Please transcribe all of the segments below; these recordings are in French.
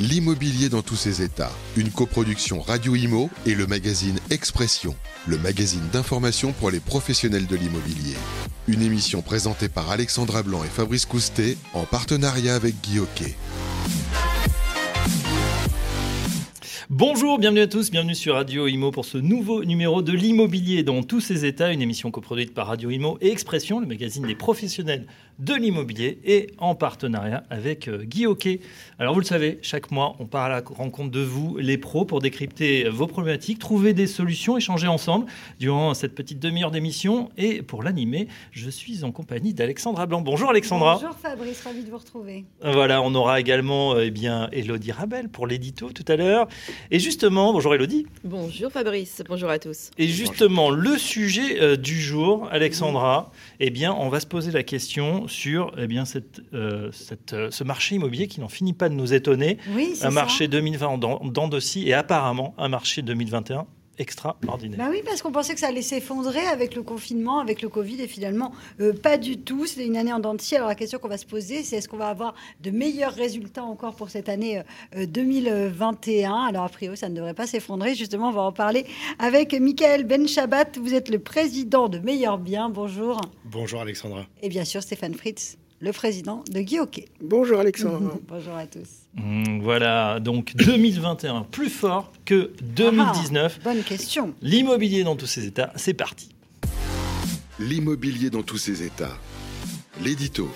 L'immobilier dans tous ses états. Une coproduction Radio Imo et le magazine Expression, le magazine d'information pour les professionnels de l'immobilier. Une émission présentée par Alexandra Blanc et Fabrice Coustet en partenariat avec Guy Hockey. Bonjour, bienvenue à tous, bienvenue sur Radio Imo pour ce nouveau numéro de l'immobilier dans tous ses états, une émission coproduite par Radio Imo et Expression, le magazine des professionnels de l'immobilier et en partenariat avec euh, Guy Hockey. Alors vous le savez, chaque mois, on part à la rencontre de vous, les pros, pour décrypter vos problématiques, trouver des solutions, échanger ensemble durant cette petite demi-heure d'émission. Et pour l'animer, je suis en compagnie d'Alexandra Blanc. Bonjour Alexandra. Bonjour Fabrice, ravi de vous retrouver. Voilà, on aura également eh bien Elodie Rabel pour l'édito tout à l'heure. Et justement, bonjour Elodie. Bonjour Fabrice, bonjour à tous. Et justement, le sujet euh, du jour, Alexandra, eh bien, on va se poser la question sur eh bien, cette, euh, cette, euh, ce marché immobilier qui n'en finit pas de nous étonner. Oui, un marché 2020 en dents dents de scie et apparemment un marché 2021 extraordinaire. Bah oui, parce qu'on pensait que ça allait s'effondrer avec le confinement, avec le Covid, et finalement, euh, pas du tout. C'était une année en dents de scie. Alors la question qu'on va se poser, c'est est-ce qu'on va avoir de meilleurs résultats encore pour cette année euh, 2021 Alors a priori, ça ne devrait pas s'effondrer. Justement, on va en parler avec Michael Benchabat. Vous êtes le président de Meilleur Bien. Bonjour. Bonjour Alexandra. Et bien sûr, Stéphane Fritz, le président de Guy Hockey. Bonjour Alexandra. Bonjour à tous. Mmh, voilà, donc 2021 plus fort que 2019. Ah, bonne question. L'immobilier dans tous ses états, c'est parti. L'immobilier dans tous ses états. L'édito.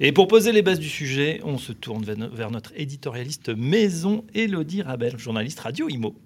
Et pour poser les bases du sujet, on se tourne vers notre éditorialiste maison, Elodie Rabel, journaliste radio IMO.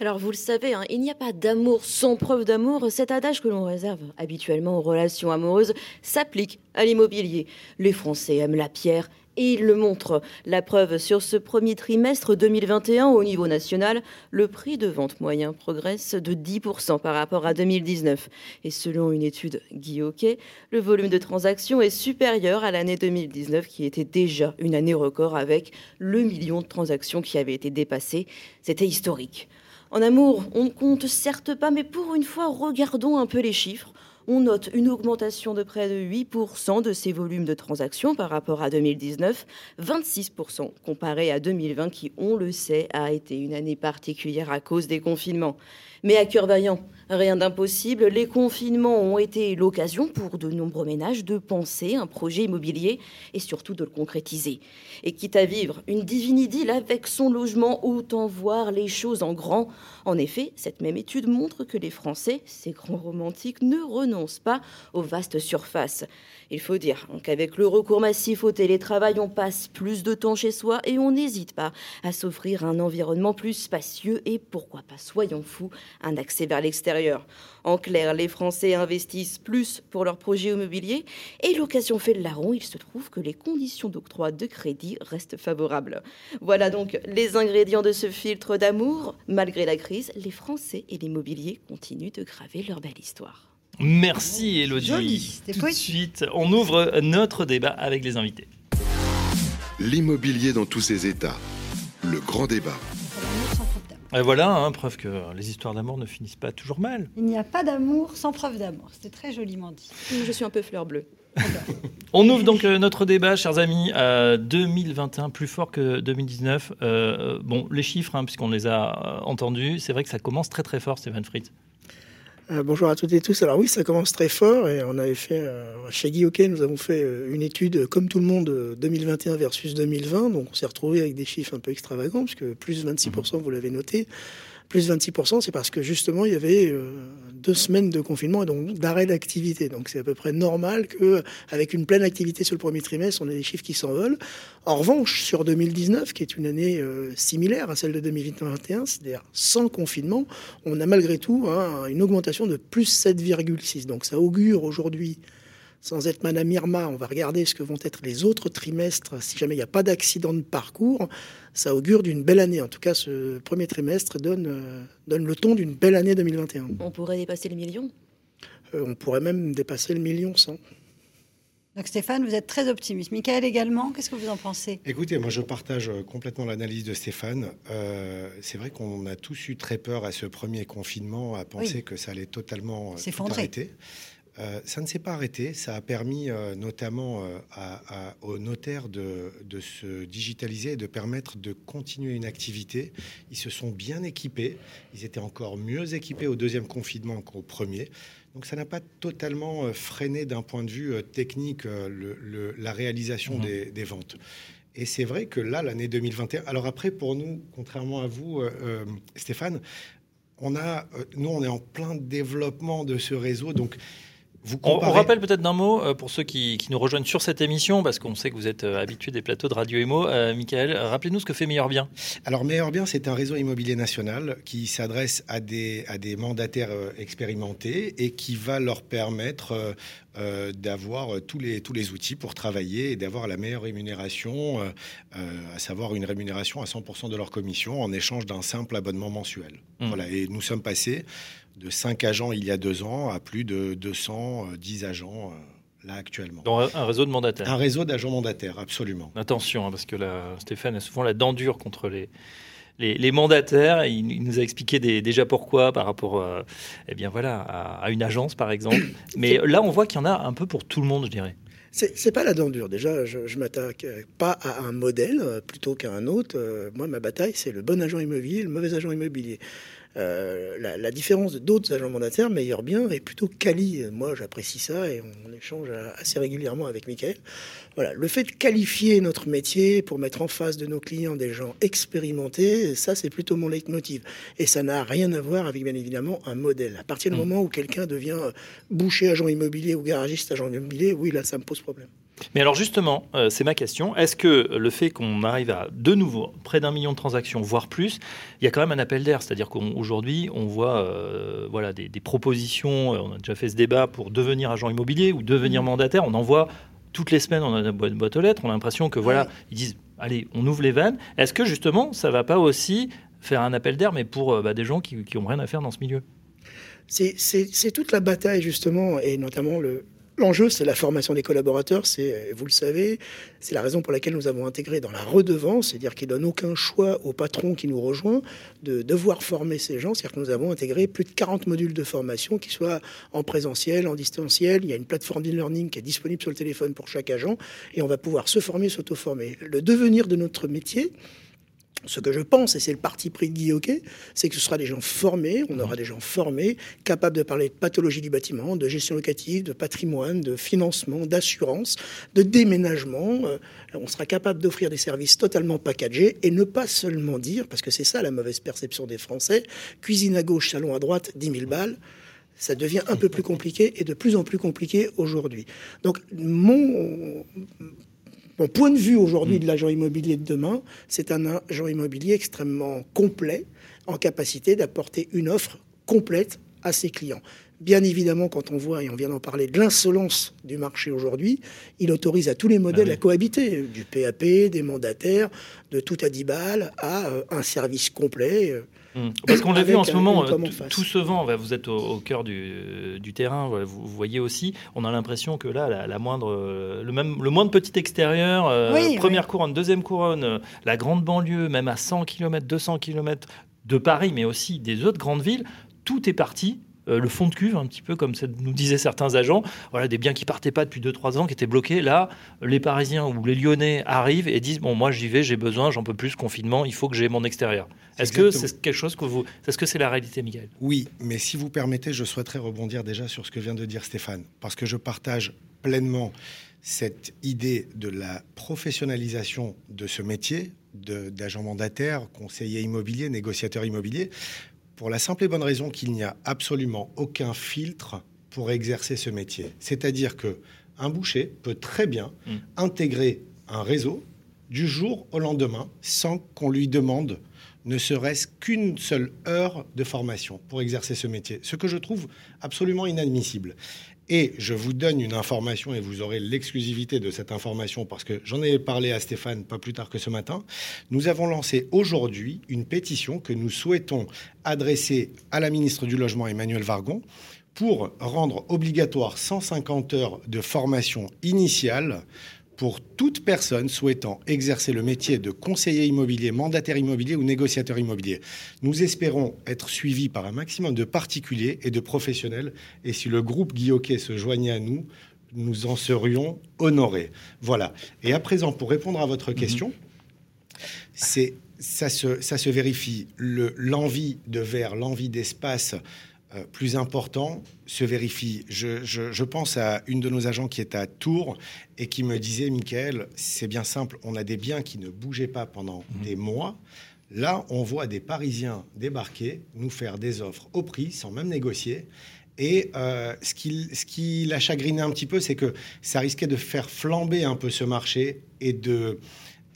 Alors vous le savez, hein, il n'y a pas d'amour sans preuve d'amour. Cet adage que l'on réserve habituellement aux relations amoureuses s'applique à l'immobilier. Les Français aiment la pierre et il le montre. La preuve, sur ce premier trimestre 2021 au niveau national, le prix de vente moyen progresse de 10% par rapport à 2019. Et selon une étude Guy Hockey, le volume de transactions est supérieur à l'année 2019 qui était déjà une année record avec le million de transactions qui avait été dépassé. C'était historique. En amour, on ne compte certes pas, mais pour une fois, regardons un peu les chiffres on note une augmentation de près de 8% de ces volumes de transactions par rapport à 2019, 26% comparé à 2020 qui, on le sait, a été une année particulière à cause des confinements. Mais à cœur vaillant, rien d'impossible, les confinements ont été l'occasion pour de nombreux ménages de penser un projet immobilier et surtout de le concrétiser. Et quitte à vivre une divine idylle avec son logement, autant voir les choses en grand. En effet, cette même étude montre que les Français, ces grands romantiques, ne renoncent pas aux vastes surfaces. Il faut dire qu'avec le recours massif au télétravail, on passe plus de temps chez soi et on n'hésite pas à s'offrir un environnement plus spacieux et pourquoi pas, soyons fous, un accès vers l'extérieur. En clair, les Français investissent plus pour leurs projets immobiliers et l'occasion fait le larron, il se trouve que les conditions d'octroi de crédit restent favorables. Voilà donc les ingrédients de ce filtre d'amour. Malgré la crise, les Français et l'immobilier continuent de graver leur belle histoire. Merci Elodie. Joli, Tout de suite, on ouvre notre débat avec les invités. L'immobilier dans tous ses états. Le grand débat. Et voilà, hein, preuve que les histoires d'amour ne finissent pas toujours mal. Il n'y a pas d'amour sans preuve d'amour. C'était très joliment dit. Je suis un peu fleur bleue. On ouvre donc euh, notre débat, chers amis, euh, 2021 plus fort que 2019. Euh, bon, les chiffres, hein, puisqu'on les a euh, entendus, c'est vrai que ça commence très très fort, Stéphane Fritz. Euh, bonjour à toutes et tous. Alors oui, ça commence très fort et on avait fait euh, chez Guy Hockey, nous avons fait euh, une étude euh, comme tout le monde euh, 2021 versus 2020. Donc on s'est retrouvé avec des chiffres un peu extravagants parce que plus 26%, vous l'avez noté. Plus 26%, c'est parce que justement il y avait euh, deux semaines de confinement et donc d'arrêt d'activité. Donc c'est à peu près normal que avec une pleine activité sur le premier trimestre, on ait des chiffres qui s'envolent. En revanche, sur 2019, qui est une année euh, similaire à celle de 2021, c'est-à-dire sans confinement, on a malgré tout hein, une augmentation de plus 7,6. Donc ça augure aujourd'hui, sans être Madame Irma, on va regarder ce que vont être les autres trimestres si jamais il n'y a pas d'accident de parcours. Ça augure d'une belle année. En tout cas, ce premier trimestre donne, euh, donne le ton d'une belle année 2021. On pourrait dépasser le million? Euh, on pourrait même dépasser le million cent. Donc Stéphane, vous êtes très optimiste. Michael également, qu'est-ce que vous en pensez? Écoutez, moi je partage euh, complètement l'analyse de Stéphane. Euh, c'est vrai qu'on a tous eu très peur à ce premier confinement, à penser Oui. que ça allait totalement tout S'effondrer. Euh, ça ne s'est pas arrêté. Ça a permis euh, notamment euh, aux notaires de, se digitaliser et de permettre de continuer une activité. Ils se sont bien équipés. Ils étaient encore mieux équipés au deuxième confinement qu'au premier. Donc ça n'a pas totalement freiné d'un point de vue technique la réalisation mmh. des, ventes. Et c'est vrai que là, l'année 2021. Alors après, pour nous, contrairement à vous, Stéphane, on a, nous, on est en plein développement de ce réseau. Donc, on, rappelle peut-être d'un mot euh, pour ceux qui, nous rejoignent sur cette émission, parce qu'on sait que vous êtes euh, habitué des plateaux de Radio Imo. Euh, Michael, rappelez-nous ce que fait Meilleur Bien. Alors Meilleur Bien, c'est un réseau immobilier national qui s'adresse à des, à des mandataires expérimentés et qui va leur permettre d'avoir tous les, tous les outils pour travailler et d'avoir la meilleure rémunération, à savoir une rémunération à 100% de leur commission en échange d'un simple abonnement mensuel. Mmh. Voilà, et nous sommes passés de 5 agents il y a deux ans à plus de 210 agents euh, là actuellement. Dans un réseau de mandataires Un réseau d'agents mandataires, absolument. Attention, hein, parce que là, Stéphane a souvent la dent dure contre les, les, mandataires. Il, nous a expliqué déjà pourquoi par rapport à, eh bien voilà, à, une agence, par exemple. Mais là, on voit qu'il y en a un peu pour tout le monde, je dirais. C'est pas la dent dure. Déjà, je, je m'attaque pas à un modèle euh, plutôt qu'à un autre. Euh, moi, ma bataille, c'est le bon agent immobilier, le mauvais agent immobilier. Euh, la, différence d'autres agents mandataires, meilleur bien, est plutôt quali. Moi, j'apprécie ça et on, échange assez régulièrement avec Mickaël. Voilà, le fait de qualifier notre métier pour mettre en face de nos clients des gens expérimentés, ça, c'est plutôt mon leitmotiv. Et ça n'a rien à voir avec, bien évidemment, un modèle. À partir du mmh. moment où quelqu'un devient boucher agent immobilier ou garagiste agent immobilier, oui, là, ça me pose problème. Mais alors justement, euh, c'est ma question. Est-ce que le fait qu'on arrive à de nouveau près d'un million de transactions, voire plus, il y a quand même un appel d'air? C'est-à-dire qu'aujourd'hui, on, voit euh, voilà, des, propositions, euh, on a déjà fait ce débat pour devenir agent immobilier ou devenir mmh. mandataire, on en voit toutes les semaines, on a une boîte aux lettres, on a l'impression que voilà, ils disent, allez, on ouvre les vannes. Est-ce que justement, ça va pas aussi faire un appel d'air, mais pour bah, des gens qui n'ont rien à faire dans ce milieu? C'est toute la bataille justement, et notamment le, L'enjeu, c'est la formation des collaborateurs. C'est, vous le savez, c'est la raison pour laquelle nous avons intégré dans la redevance, c'est-à-dire qu'il donne aucun choix au patron qui nous rejoint de devoir former ces gens. C'est-à-dire que nous avons intégré plus de 40 modules de formation qui soient en présentiel, en distanciel. Il y a une plateforme d'e-learning qui est disponible sur le téléphone pour chaque agent et on va pouvoir se former, s'auto-former. Le devenir de notre métier, ce que je pense, et c'est le parti pris de Guy Hockey, c'est que ce sera des gens formés, on aura des gens formés, capables de parler de pathologie du bâtiment, de gestion locative, de patrimoine, de financement, d'assurance, de déménagement. Euh, on sera capable d'offrir des services totalement packagés et ne pas seulement dire, parce que c'est ça la mauvaise perception des Français, cuisine à gauche, salon à droite, 10 000 balles ça devient un peu plus compliqué et de plus en plus compliqué aujourd'hui. Donc mon mon point de vue aujourd'hui mm. de l'agent immobilier de demain, c'est un agent immobilier extrêmement complet, en capacité d'apporter une offre complète à ses clients. Bien évidemment, quand on voit, et on vient d'en parler, de l'insolence du marché aujourd'hui, il autorise à tous les modèles ah à cohabiter, du PAP, des mandataires, de tout à 10 balles, à euh, un service complet. Euh, Hmm. Parce qu'on l'a vu en ce moment, euh, tout se vend. Vous êtes au, cœur du, terrain. Vous, voyez aussi, on a l'impression que là, la, moindre, euh, le, même, le moindre petit extérieur, euh, première couronne, deuxième couronne, la grande banlieue, même à 100 km, 200 km de Paris, mais aussi des autres grandes villes, tout est parti le fond de cuve, un petit peu comme nous disaient certains agents. Voilà, des biens qui partaient pas depuis 2-3 ans, qui étaient bloqués. Là, les Parisiens ou les Lyonnais arrivent et disent Bon, moi j'y vais, j'ai besoin, j'en peux plus, confinement, il faut que j'ai mon extérieur. Est-ce que c'est quelque chose que vous. Est-ce que c'est la réalité, Miguel Oui, mais si vous permettez, je souhaiterais rebondir déjà sur ce que vient de dire Stéphane, parce que je partage pleinement cette idée de la professionnalisation de ce métier d'agent mandataire, conseiller immobilier, négociateur immobilier, pour la simple et bonne raison qu'il n'y a absolument aucun filtre pour exercer ce métier. C'est-à-dire que un boucher peut très bien mmh. intégrer un réseau du jour au lendemain sans qu'on lui demande ne serait-ce qu'une seule heure de formation pour exercer ce métier, ce que je trouve absolument inadmissible. Et je vous donne une information et vous aurez l'exclusivité de cette information parce que j'en ai parlé à Stéphane pas plus tard que ce matin. Nous avons lancé aujourd'hui une pétition que nous souhaitons adresser à la ministre du Logement Emmanuel Vargon pour rendre obligatoire 150 heures de formation initiale pour toute personne souhaitant exercer le métier de conseiller immobilier, mandataire immobilier ou négociateur immobilier. Nous espérons être suivis par un maximum de particuliers et de professionnels. Et si le groupe Guilloquet se joignait à nous, nous en serions honorés. Voilà. Et à présent, pour répondre à votre question, c'est ça se, ça se vérifie. L'envie de verre, l'envie d'espace euh, plus important se vérifie. Je, pense à une de nos agents qui est à Tours et qui me disait, Michael, c'est bien simple, on a des biens qui ne bougeaient pas pendant mhm. des mois. Là, on voit des Parisiens débarquer, nous faire des offres au prix, sans même négocier. Et euh, ce, qui, ce qui l'a chagriné un petit peu, c'est que ça risquait de faire flamber un peu ce marché et de,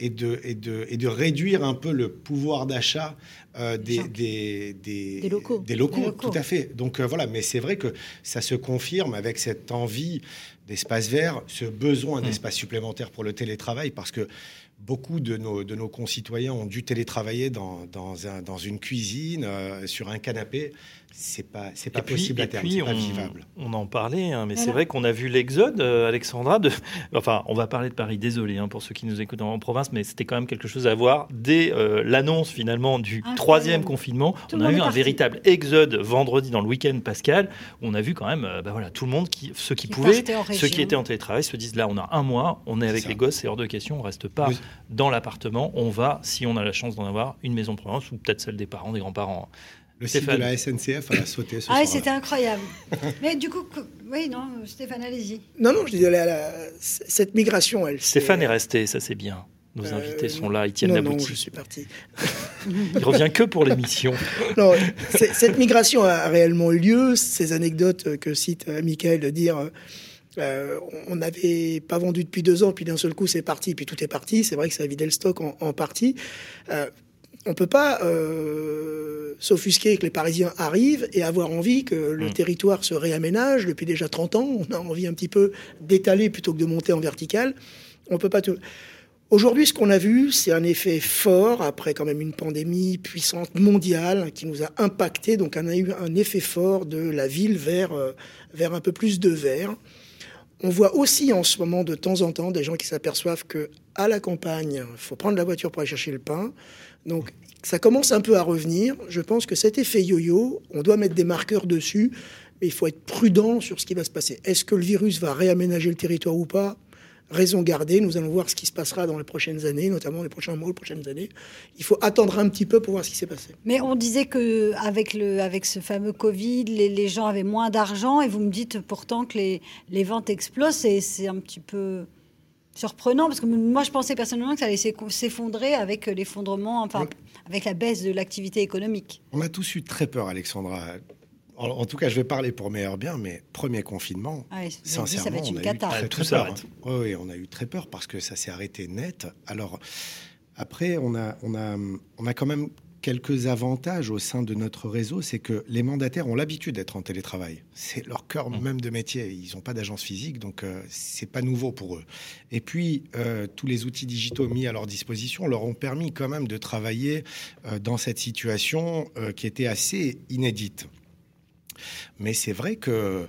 et de, et de, et de réduire un peu le pouvoir d'achat euh, des, des, des, locaux. Des locaux, tout à fait. Donc euh, voilà, mais c'est vrai que ça se confirme avec cette envie d'espace vert, ce besoin mmh. d'espace supplémentaire pour le télétravail, parce que beaucoup de nos, de nos concitoyens ont dû télétravailler dans, dans, un, dans une cuisine, euh, sur un canapé c'est pas c'est pas possible à terme, c'est pas vivable. On en parlait, hein, mais c'est vrai qu'on a vu l'exode, euh, Alexandra. De, enfin, on va parler de Paris. Désolé hein, pour ceux qui nous écoutent en, province, mais c'était quand même quelque chose à voir dès euh, l'annonce finalement du troisième confinement. on a eu un véritable exode vendredi dans le week-end pascal. Où on a vu quand même, euh, bah voilà, tout le monde qui, ceux qui, pouvaient, ceux qui étaient en télétravail, se disent là, on a un mois, on est, avec les gosses, c'est hors de question, on reste pas dans l'appartement, on va, si on a la chance d'en avoir, une maison de province ou peut-être celle des parents, des grands-parents. Le site de la SNCF, a sauté ce Ah, c'était incroyable. Mais du coup, oui, non, Stéphane, allez-y. Non, non, je disais, cette migration, elle. Stéphane est resté, ça c'est bien. Nos euh, invités sont là, ils tiennent la boutique. Non, je suis parti. Il revient que pour l'émission. non, cette migration a réellement eu lieu. Ces anecdotes que cite euh, Michael de dire. Euh, on n'avait pas vendu depuis deux ans, puis d'un seul coup c'est parti, puis tout est parti. C'est vrai que ça a vidé le stock en, partie. Euh, on peut pas euh, s'offusquer que les Parisiens arrivent et avoir envie que le mm. territoire se réaménage. Depuis déjà 30 ans, on a envie un petit peu d'étaler plutôt que de monter en vertical. On peut pas tout. Aujourd'hui, ce qu'on a vu, c'est un effet fort, après quand même une pandémie puissante mondiale qui nous a impacté. Donc, on a eu un effet fort de la ville vers, vers un peu plus de verre. On voit aussi en ce moment, de temps en temps, des gens qui s'aperçoivent que à la campagne, il faut prendre la voiture pour aller chercher le pain. Donc ça commence un peu à revenir. Je pense que cet effet yo-yo, on doit mettre des marqueurs dessus, mais il faut être prudent sur ce qui va se passer. Est-ce que le virus va réaménager le territoire ou pas? Raison gardée, nous allons voir ce qui se passera dans les prochaines années, notamment les prochains mois, les prochaines années. Il faut attendre un petit peu pour voir ce qui s'est passé. Mais on disait que avec le, avec ce fameux Covid, les, gens avaient moins d'argent, et vous me dites pourtant que les, les ventes explosent, et c'est un petit peu surprenant parce que moi je pensais personnellement que ça allait s'effondrer avec l'effondrement, enfin avec la baisse de l'activité économique. On a tous eu très peur, Alexandra. En, tout cas, je vais parler pour meilleur bien, mais premier confinement, ah sincèrement, on a eu très, très peur. Hein. Oui, on a eu très peur parce que ça s'est arrêté net. Alors après, on a, on a, on a quand même quelques avantages au sein de notre réseau, c'est que les mandataires ont l'habitude d'être en télétravail. C'est leur cœur mmh. même de métier. Ils n'ont pas d'agence physique, donc euh, c'est pas nouveau pour eux. Et puis euh, tous les outils digitaux mis à leur disposition leur ont permis quand même de travailler euh, dans cette situation qui était assez inédite. Mais c'est vrai que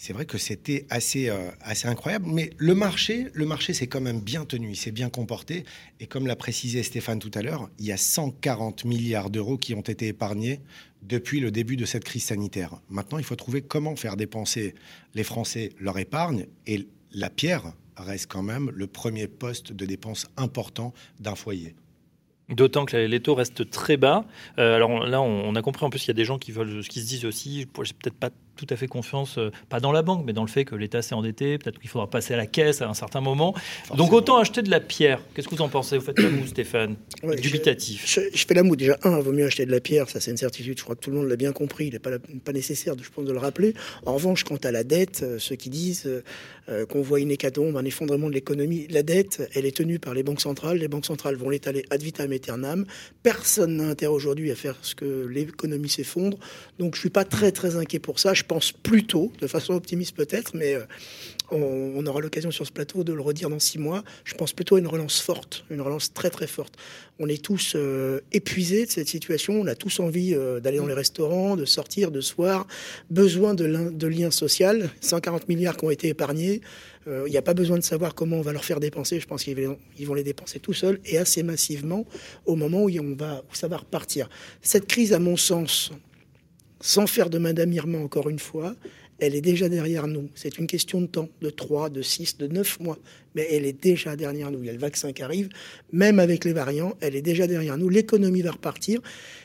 c'est vrai que c'était assez, euh, assez incroyable. Mais le marché, le marché s'est quand même bien tenu, il s'est bien comporté. Et comme l'a précisé Stéphane tout à l'heure, il y a 140 milliards d'euros qui ont été épargnés depuis le début de cette crise sanitaire. Maintenant, il faut trouver comment faire dépenser les Français leur épargne. Et la pierre reste quand même le premier poste de dépense important d'un foyer. D'autant que les taux restent très bas. Euh, alors là, on, a compris en plus qu'il y a des gens qui veulent, qui se disent aussi, j'ai peut-être pas tout à fait confiance, euh, pas dans la banque, mais dans le fait que l'État s'est endetté, peut-être qu'il faudra passer à la caisse à un certain moment. Donc autant acheter de la pierre. Qu'est-ce que vous en pensez? Vous faites la moue, Stéphane Dubitatif. Je, fais la moue. Déjà, un, il vaut mieux acheter de la pierre, ça c'est une certitude, je crois que tout le monde l'a bien compris, il n'est pas, pas nécessaire, je pense, de le rappeler. En revanche, quant à la dette, euh, ceux qui disent euh, qu'on voit une hécatombe, un effondrement de l'économie, la dette, elle est tenue par les banques centrales, les banques centrales vont l'étaler ad vitam aeternam, personne n'a intérêt aujourd'hui à faire ce que l'économie s'effondre, donc je suis pas très très inquiet pour ça, je pense plutôt de façon optimiste peut-être, mais euh, on, aura l'occasion sur ce plateau de le redire dans six mois. Je pense plutôt à une relance forte, une relance très très forte. On est tous euh, épuisés de cette situation, on a tous envie euh, d'aller dans les restaurants, de sortir, de soir, besoin de, de liens sociaux. 140 milliards qui ont été épargnés. Il n'y a pas besoin de savoir comment on va leur faire dépenser. Je pense qu'ils vont les dépenser tout seuls et assez massivement au moment où, on va, où ça va repartir. Cette crise, à mon sens, sans faire de Madame Irma encore une fois, elle est déjà derrière nous. C'est une question de temps, de 3, de 6, de 9 mois. Mais elle est déjà derrière nous. Il y a le vaccin qui arrive. Même avec les variants, elle est déjà derrière nous. L'économie va repartir.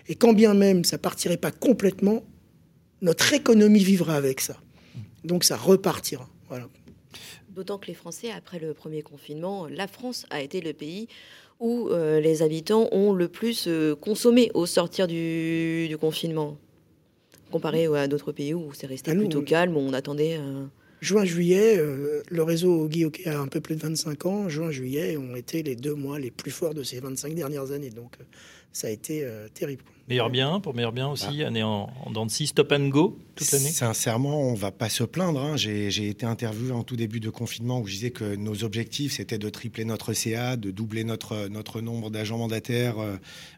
Et quand bien même ça partirait pas complètement, notre économie vivra avec ça. Donc ça repartira. D'autant que les Français, après le premier confinement, la France a été le pays où euh, les habitants ont le plus euh, consommé au sortir du confinement comparé à d'autres pays où c'est resté ah, plutôt calme, où on attendait. Euh, juin-juillet, euh, le réseau Guy a un peu plus de 25 ans. Juin-juillet ont été les deux mois les plus forts de ces 25 dernières années. Donc, euh, ça a été terrible. Meilleur bien, pour meilleur bien aussi, bah. année en, en dents de stop and go toute l'année? Sincèrement, on va pas se plaindre. Hein. J'ai été interviewé en tout début de confinement où je disais que nos objectifs, c'était de tripler notre CA, de doubler notre, notre nombre d'agents mandataires, euh,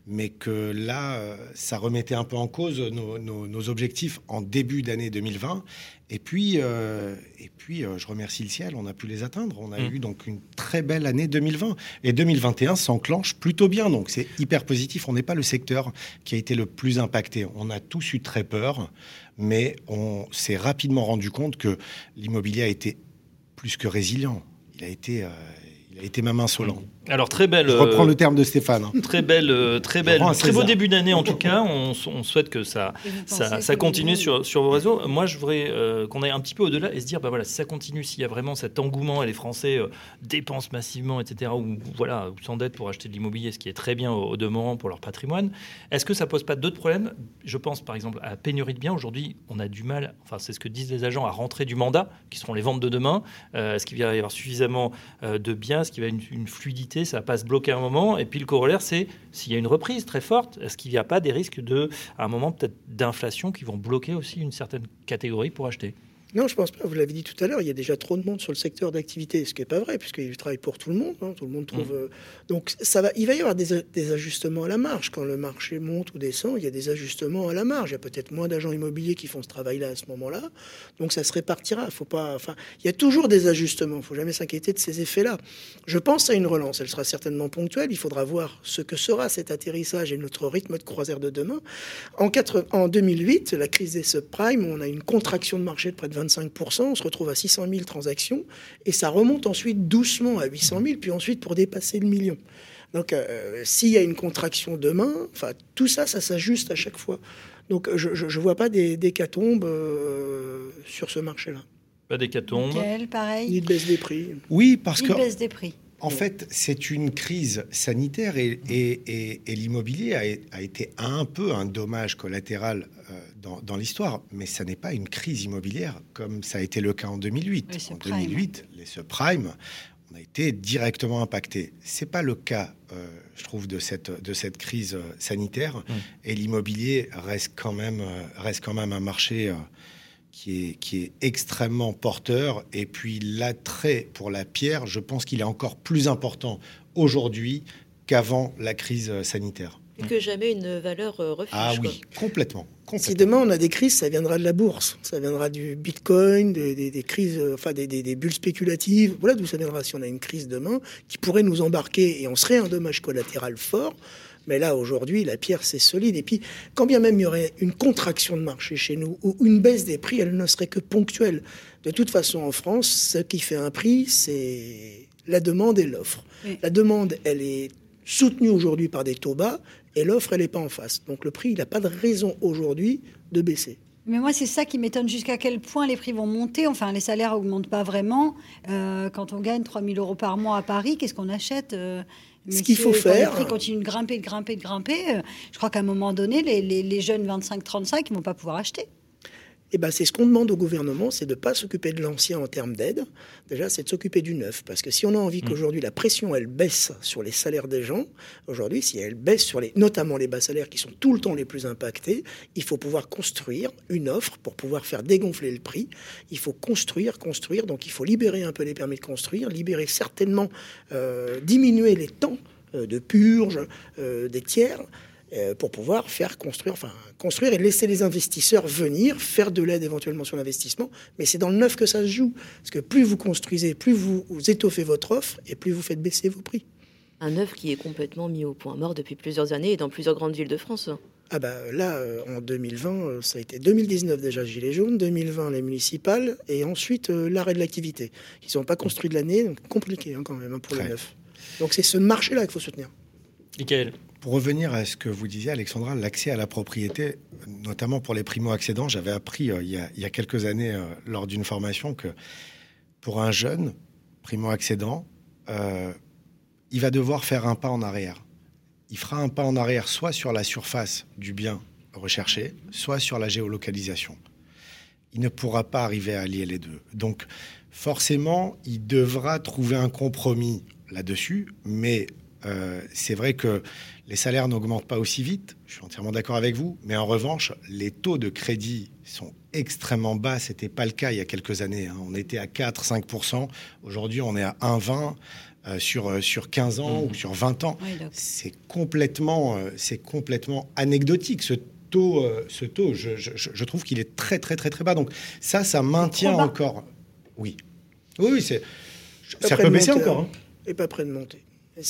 mais que là, euh, ça remettait un peu en cause nos, nos objectifs en début d'année 2020. Et puis, euh, et puis je remercie le ciel, on a pu les atteindre. On a mm. eu donc une très belle année 2020. Et 2021 s'enclenche plutôt bien. Donc c'est hyper positif. On n'est pas le secteur qui a été le plus impacté. On a tous eu très peur, mais on s'est rapidement rendu compte que l'immobilier a été plus que résilient. Il a été, euh, il a été même insolent. Alors très belle. Je reprends le terme de Stéphane. Hein. Très belle, euh, très belle, très beau début d'année en tout cas. On, souhaite que ça, ça, continue sur, sur vos réseaux. Moi, je voudrais euh, qu'on aille un petit peu au-delà et se dire, bah voilà, si ça continue, s'il y a vraiment cet engouement et les Français euh, dépensent massivement, etc., ou voilà, ou s'endettent pour acheter de l'immobilier, ce qui est très bien au, demeurant pour leur patrimoine. Est-ce que ça pose pas d'autres problèmes? Je pense par exemple à la pénurie de biens. Aujourd'hui, on a du mal. Enfin, c'est ce que disent les agents à rentrer du mandat, qui seront les ventes de demain. Est-ce qu'il va y avoir suffisamment de biens? Est-ce qu'il y avoir une, fluidité Ça va pas se bloquer un moment. Et puis le corollaire, c'est s'il y a une reprise très forte, est-ce qu'il n'y a pas des risques de, à un moment peut-être d'inflation qui vont bloquer aussi une certaine catégorie pour acheter? Non, je pense pas. Vous l'avez dit tout à l'heure, il y a déjà trop de monde sur le secteur d'activité, ce qui n'est pas vrai, puisqu'il travaille pour tout le monde. Hein. tout le monde trouve. Mmh. Euh, donc, ça va, il va y avoir des, ajustements à la marge. Quand le marché monte ou descend, il y a des ajustements à la marge. Il y a peut-être moins d'agents immobiliers qui font ce travail-là à ce moment-là. Donc, ça se répartira. Faut pas, enfin, il y a toujours des ajustements. Il faut jamais s'inquiéter de ces effets-là. Je pense à une relance. Elle sera certainement ponctuelle. Il faudra voir ce que sera cet atterrissage et notre rythme de croisière de demain. En, 4, en 2008, la crise des subprimes, on a une contraction de marché de près de 20 25%, on se retrouve à 600 000 transactions, et ça remonte ensuite doucement à 800 000, puis ensuite pour dépasser le million. Donc euh, s'il y a une contraction demain, enfin tout ça, ça s'ajuste à chaque fois. Donc je ne vois pas d'hécatombe euh, sur ce marché-là. Pas d'hécatombe. pareil. Ni de baisse des prix. Oui, parce que... baisse des prix. En fait, c'est une crise sanitaire et, l'immobilier a, été un peu un dommage collatéral euh, dans, l'histoire, mais ça n'est pas une crise immobilière comme ça a été le cas en 2008. en 2008, les subprimes ont été directement impactés. C'est pas le cas, euh, je trouve, de cette, de cette crise sanitaire. Mmh. Et l'immobilier reste quand même reste quand même un marché qui est, qui est extrêmement porteur. Et puis l'attrait pour la pierre, je pense qu'il est encore plus important aujourd'hui qu'avant la crise sanitaire. Et que jamais une valeur euh, refuge. Ah oui, complètement, Si demain on a des crises, ça viendra de la bourse, ça viendra du bitcoin, des, crises, euh, enfin des, des, bulles spéculatives. Voilà d'où ça viendra. Si on a une crise demain qui pourrait nous embarquer et on serait un dommage collatéral fort, mais là, aujourd'hui, la pierre, c'est solide. Et puis, quand bien même il y aurait une contraction de marché chez nous ou une baisse des prix, elle ne serait que ponctuelle. De toute façon, en France, ce qui fait un prix, c'est la demande et l'offre. La demande, elle est soutenue aujourd'hui par des taux bas et l'offre, elle n'est pas en face. Donc le prix, il n'a pas de raison aujourd'hui de baisser. Mais moi, c'est ça qui m'étonne jusqu'à quel point les prix vont monter? Enfin, les salaires augmentent pas vraiment. Euh, quand on gagne 3 000 euros par mois à Paris, qu'est-ce qu'on achète? Euh, ce qu'il faut faire. Les prix continuent de grimper, de grimper, de grimper. Euh, je crois qu'à un moment donné, les, les, les jeunes 25-35 ne vont pas pouvoir acheter. Eh ben, c'est ce qu'on demande au gouvernement, c'est de ne pas s'occuper de l'ancien en termes d'aide. Déjà, c'est de s'occuper du neuf. Parce que si on a envie mmh. qu'aujourd'hui la pression, elle baisse sur les salaires des gens, aujourd'hui, si elle baisse sur les, notamment les bas salaires qui sont tout le temps les plus impactés, il faut pouvoir construire une offre pour pouvoir faire dégonfler le prix. Il faut construire, construire. Donc, il faut libérer un peu les permis de construire, libérer certainement, euh, diminuer les temps euh, de purge euh, des tiers pour pouvoir faire construire, enfin construire et laisser les investisseurs venir, faire de l'aide éventuellement sur l'investissement. Mais c'est dans le neuf que ça se joue. Parce que plus vous construisez, plus vous, vous étoffez votre offre et plus vous faites baisser vos prix. Un neuf qui est complètement mis au point mort depuis plusieurs années et dans plusieurs grandes villes de France. Ah bah là, euh, en 2020, euh, ça a été 2019 déjà Gilets jaunes, 2020 les municipales, et ensuite euh, l'arrêt de l'activité. Ils n'ont pas construit de l'année, donc compliqué hein, quand même hein, pour Très. les neufs. Donc c'est ce marché-là qu'il faut soutenir. Pour revenir à ce que vous disiez, Alexandra, l'accès à la propriété, notamment pour les primo-accédants, j'avais appris euh, il, y a, quelques années euh, lors d'une formation que pour un jeune primo-accédant, euh, il va devoir faire un pas en arrière. Il fera un pas en arrière soit sur la surface du bien recherché, soit sur la géolocalisation. Il ne pourra pas arriver à allier les deux. Donc, forcément, il devra trouver un compromis là-dessus, mais euh, c'est vrai que les salaires n'augmentent pas aussi vite, je suis entièrement d'accord avec vous, mais en revanche, les taux de crédit sont extrêmement bas. Ce n'était pas le cas il y a quelques années. hein. On était à 4-5%. Aujourd'hui, on est à 1,20 euh, sur, euh, sur 15 ans Mhm. ou sur 20 ans. Oui. C'est complètement, euh, c'est complètement anecdotique. Ce taux, euh, ce taux je, je- je trouve qu'il est très, très, très, très bas. Donc ça, ça maintient encore. Oui. Oui, oui, c'est. Ça près peut baisser monter, encore. hein. n'est pas prêt de monter.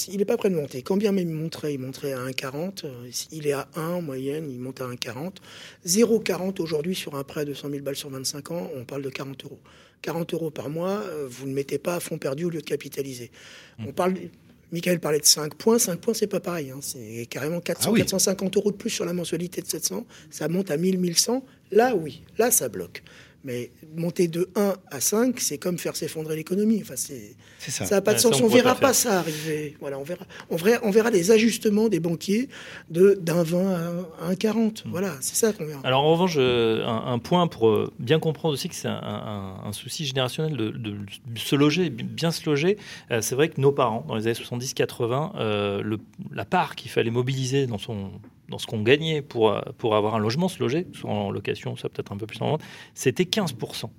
Il n'est pas prêt de monter. Quand bien même il monterait, il monterait à 1,40. euh, Il est à 1 en moyenne, il monte à 1,40. 0,40 aujourd'hui sur un prêt de 100 000 balles sur 25 ans, on parle de 40 euros. 40 euros par mois, euh, vous ne mettez pas à fond perdu au lieu de capitaliser. On parle, Michael parlait de 5 points. 5 points, c'est pas pareil. hein. C'est carrément 400, Ah oui. 450 euros de plus sur la mensualité de 700. Ça monte à 1000, 1100. Là, oui, là, ça bloque. Mais monter de 1 à 5, c'est comme faire s'effondrer l'économie. Enfin, c'est, ça. n'a pas de sens. on pourrait verra pas faire. ça arriver. Voilà, on verra, on verra, on verra des ajustements des banquiers de d'un 20 à un- à un 40. Hmm. Voilà, c'est ça qu'on verra. Alors en revanche, euh, un, un point pour euh, bien comprendre aussi que c'est un, un- un souci générationnel de, de se loger, bien se loger. Euh, c'est vrai que nos parents, dans les années 70-80, euh, le- la part qu'il fallait mobiliser dans, son, dans ce qu'on gagnait pour, euh, pour avoir un logement, se loger, soit en location, soit peut-être un peu plus en vente, c'était 15%.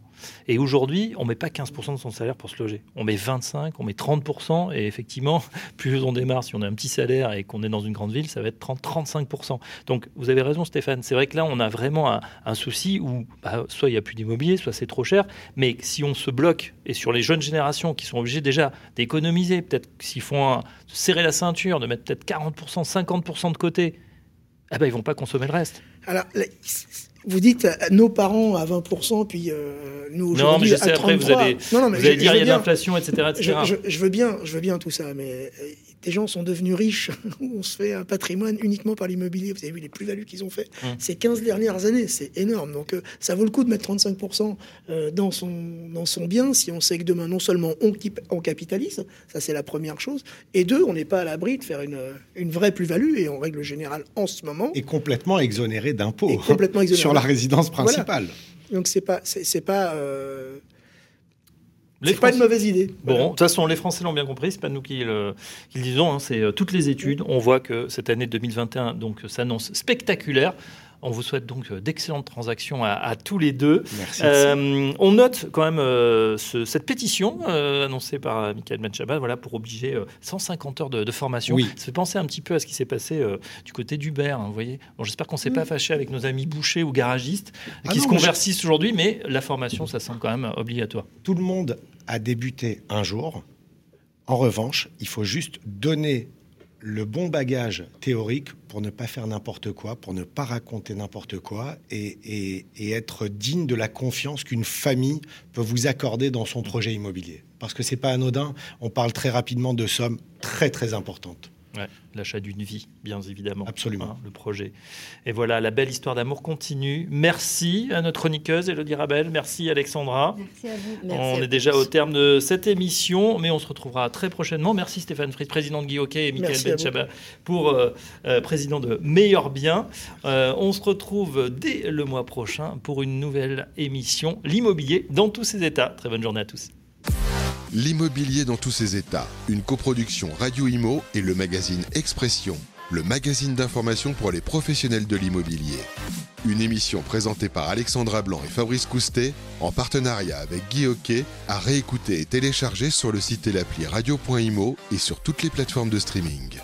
Et aujourd'hui, on met pas 15% de son salaire pour se loger. On met 25, on met 30%. Et effectivement, plus on démarre, si on a un petit salaire et qu'on est dans une grande ville, ça va être 30-35%. Donc, vous avez raison, Stéphane. C'est vrai que là, on a vraiment un, un souci où bah, soit il n'y a plus d'immobilier, soit c'est trop cher. Mais si on se bloque, et sur les jeunes générations qui sont obligées déjà d'économiser, peut-être s'ils font un- serrer la ceinture, de mettre peut-être 40%, 50% de côté, ah ben, ils vont pas consommer le reste. Alors, vous dites euh, nos parents à 20%, puis euh, nous Non, mais aujourd'hui je à sais, après, 33. vous allez, non, non, mais vous allez dire il y a de l'inflation, etc. etc. Je, je- je veux bien, je veux bien tout ça, mais euh, des gens sont devenus riches. On se fait un patrimoine uniquement par l'immobilier. Vous avez vu les plus-values qu'ils ont fait Hum. ces 15 dernières années, c'est énorme. Donc euh, ça vaut le coup de mettre 35% euh, dans son, dans son bien si on sait que demain, non seulement on, on capitalise, ça c'est la première chose, et deux, on n'est pas à l'abri de faire une, une vraie plus-value, et en règle générale, en ce moment, Et complètement exonéré d'impôts complètement exonéré. sur la résidence Voilà. principale. donc c'est pas, c'est c'est pas, euh, C'est pas une Français- mauvaise idée. Bon, de toute façon, les Français l'ont bien compris, c'est pas nous qui le, qui le disons, hein, c'est euh, toutes les études. On voit que cette année 2021 donc s'annonce spectaculaire. On vous souhaite donc euh, d'excellentes transactions à, à tous les deux. Merci. Euh, on note quand même euh, ce- cette pétition euh, annoncée par euh, Michael Manchaba voilà, pour obliger euh, 150 heures de, de formation. Oui. Ça fait penser un petit peu à ce qui s'est passé euh, du côté d'Uber. hein, vous voyez bon, J'espère qu'on ne s'est pas fâché avec nos amis bouchers ou garagistes Ah qui non, se je- conversissent aujourd'hui, mais la formation, ça semble quand même obligatoire. Tout le monde a débuté un jour. En revanche, il faut juste donner le bon bagage théorique pour ne pas faire n'importe quoi, pour ne pas raconter n'importe quoi et, être digne de la confiance qu'une famille peut vous accorder dans son projet immobilier. Parce que c'est pas anodin, on parle très rapidement de sommes très très importantes. Ouais, l'achat d'une vie, bien évidemment. Absolument. Hein, le projet. Et voilà, la belle histoire d'amour continue. Merci à notre chroniqueuse, Elodie Rabel. Merci, Alexandra. Merci à vous. Merci on à est déjà au terme de cette émission, mais on se retrouvera très prochainement. Merci Stéphane Fritz, président de Guy Hockey, et Michael. Benchaba pour euh, euh, président de Meilleur Bien. Euh, on se retrouve dès le mois prochain pour une nouvelle émission, l'immobilier dans tous ses états. Très bonne journée à tous. L'immobilier dans tous ses états, une coproduction Radio Imo et le magazine Expression, le magazine d'information pour les professionnels de l'immobilier. Une émission présentée par Alexandra Blanc et Fabrice Coustet, en partenariat avec Guy Hockey, à réécouter et télécharger sur le site et l'appli radio.imo et sur toutes les plateformes de streaming.